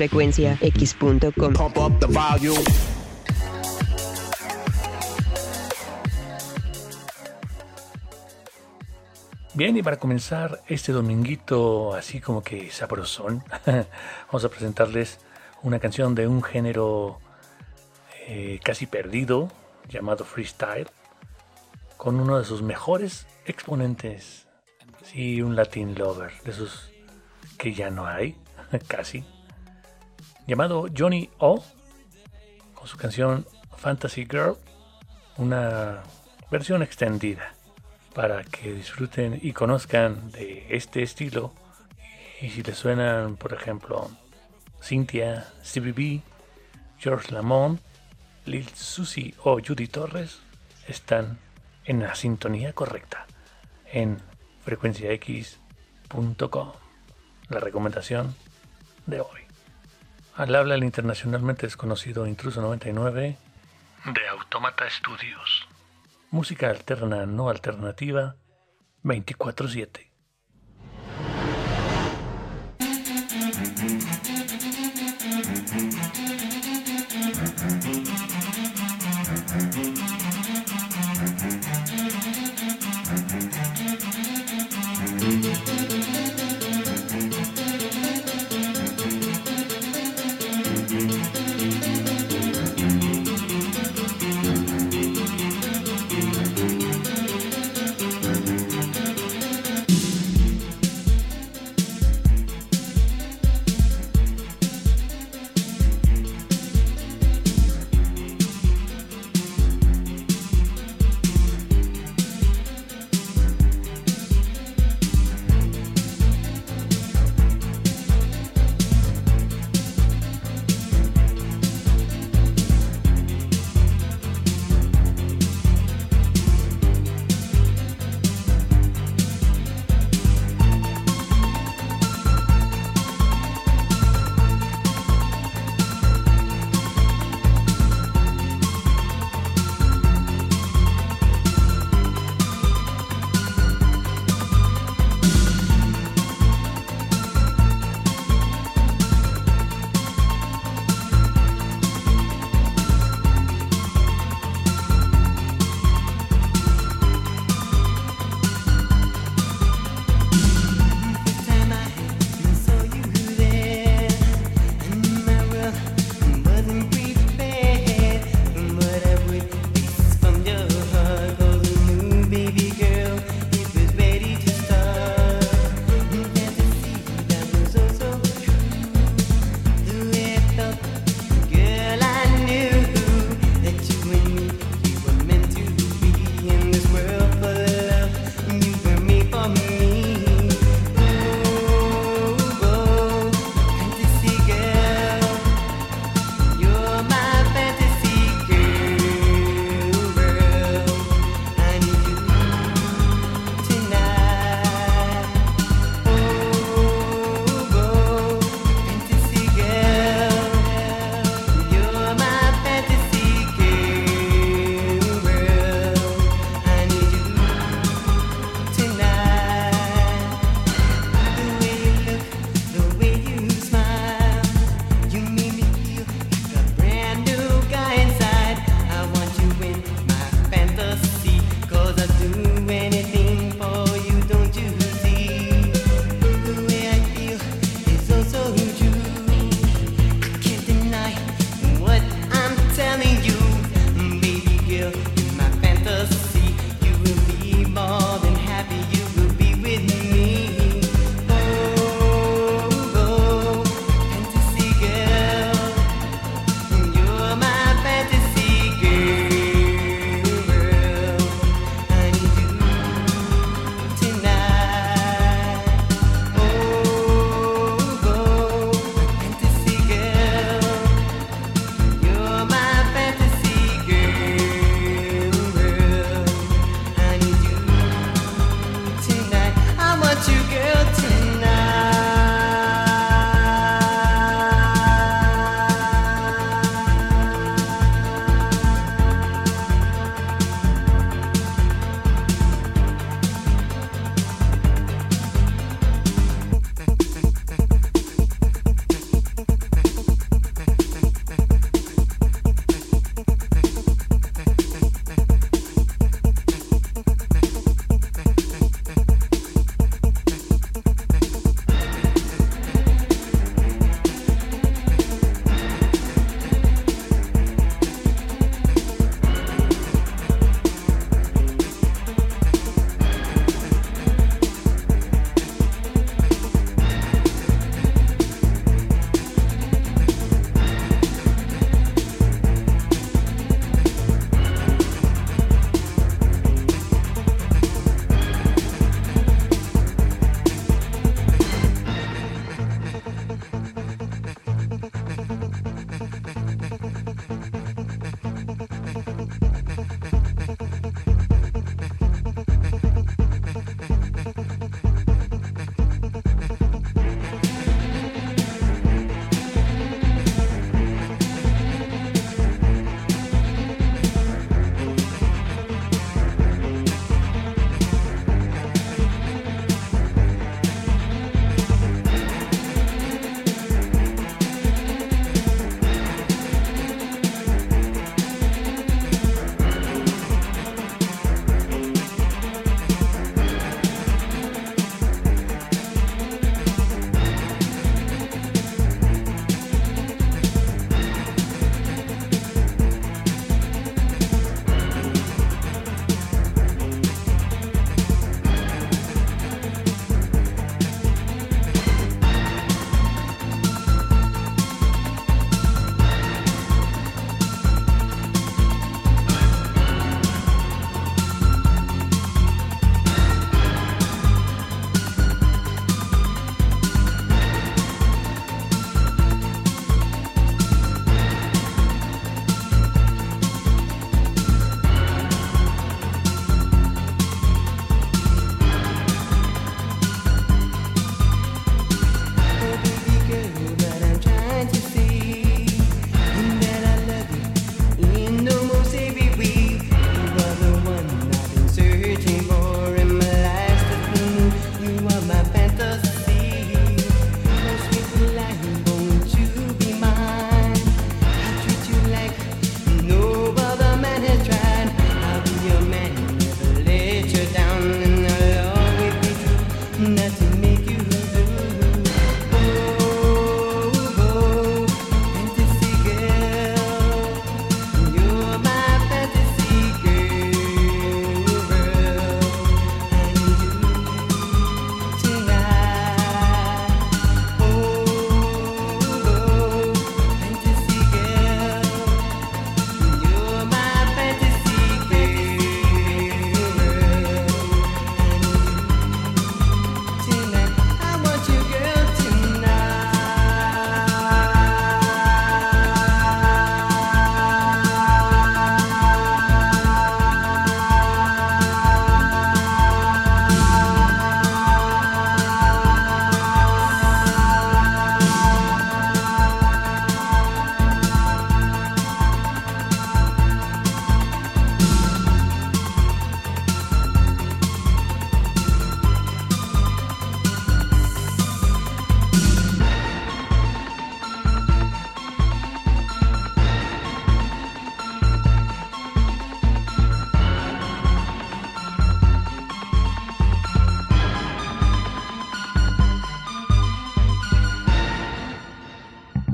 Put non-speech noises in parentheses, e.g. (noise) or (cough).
frecuenciax.com. Bien, y para comenzar este dominguito así como que sabrosón, (laughs) vamos a presentarles una canción de un género eh, casi perdido llamado freestyle, con uno de sus mejores exponentes, sí, un Latin lover, de esos que ya no hay, (laughs) casi, llamado Johnny O, con su canción Fantasy Girl, una versión extendida para que disfruten y conozcan de este estilo. Y si les suenan, por ejemplo, Cynthia, CBB, George Lamont, Lil Susie o Judy Torres, están en la sintonía correcta en frecuenciax.com. La recomendación de hoy. Al habla el internacionalmente desconocido Intruso 99 de Automata Studios. Música alterna, no alternativa, 24-7.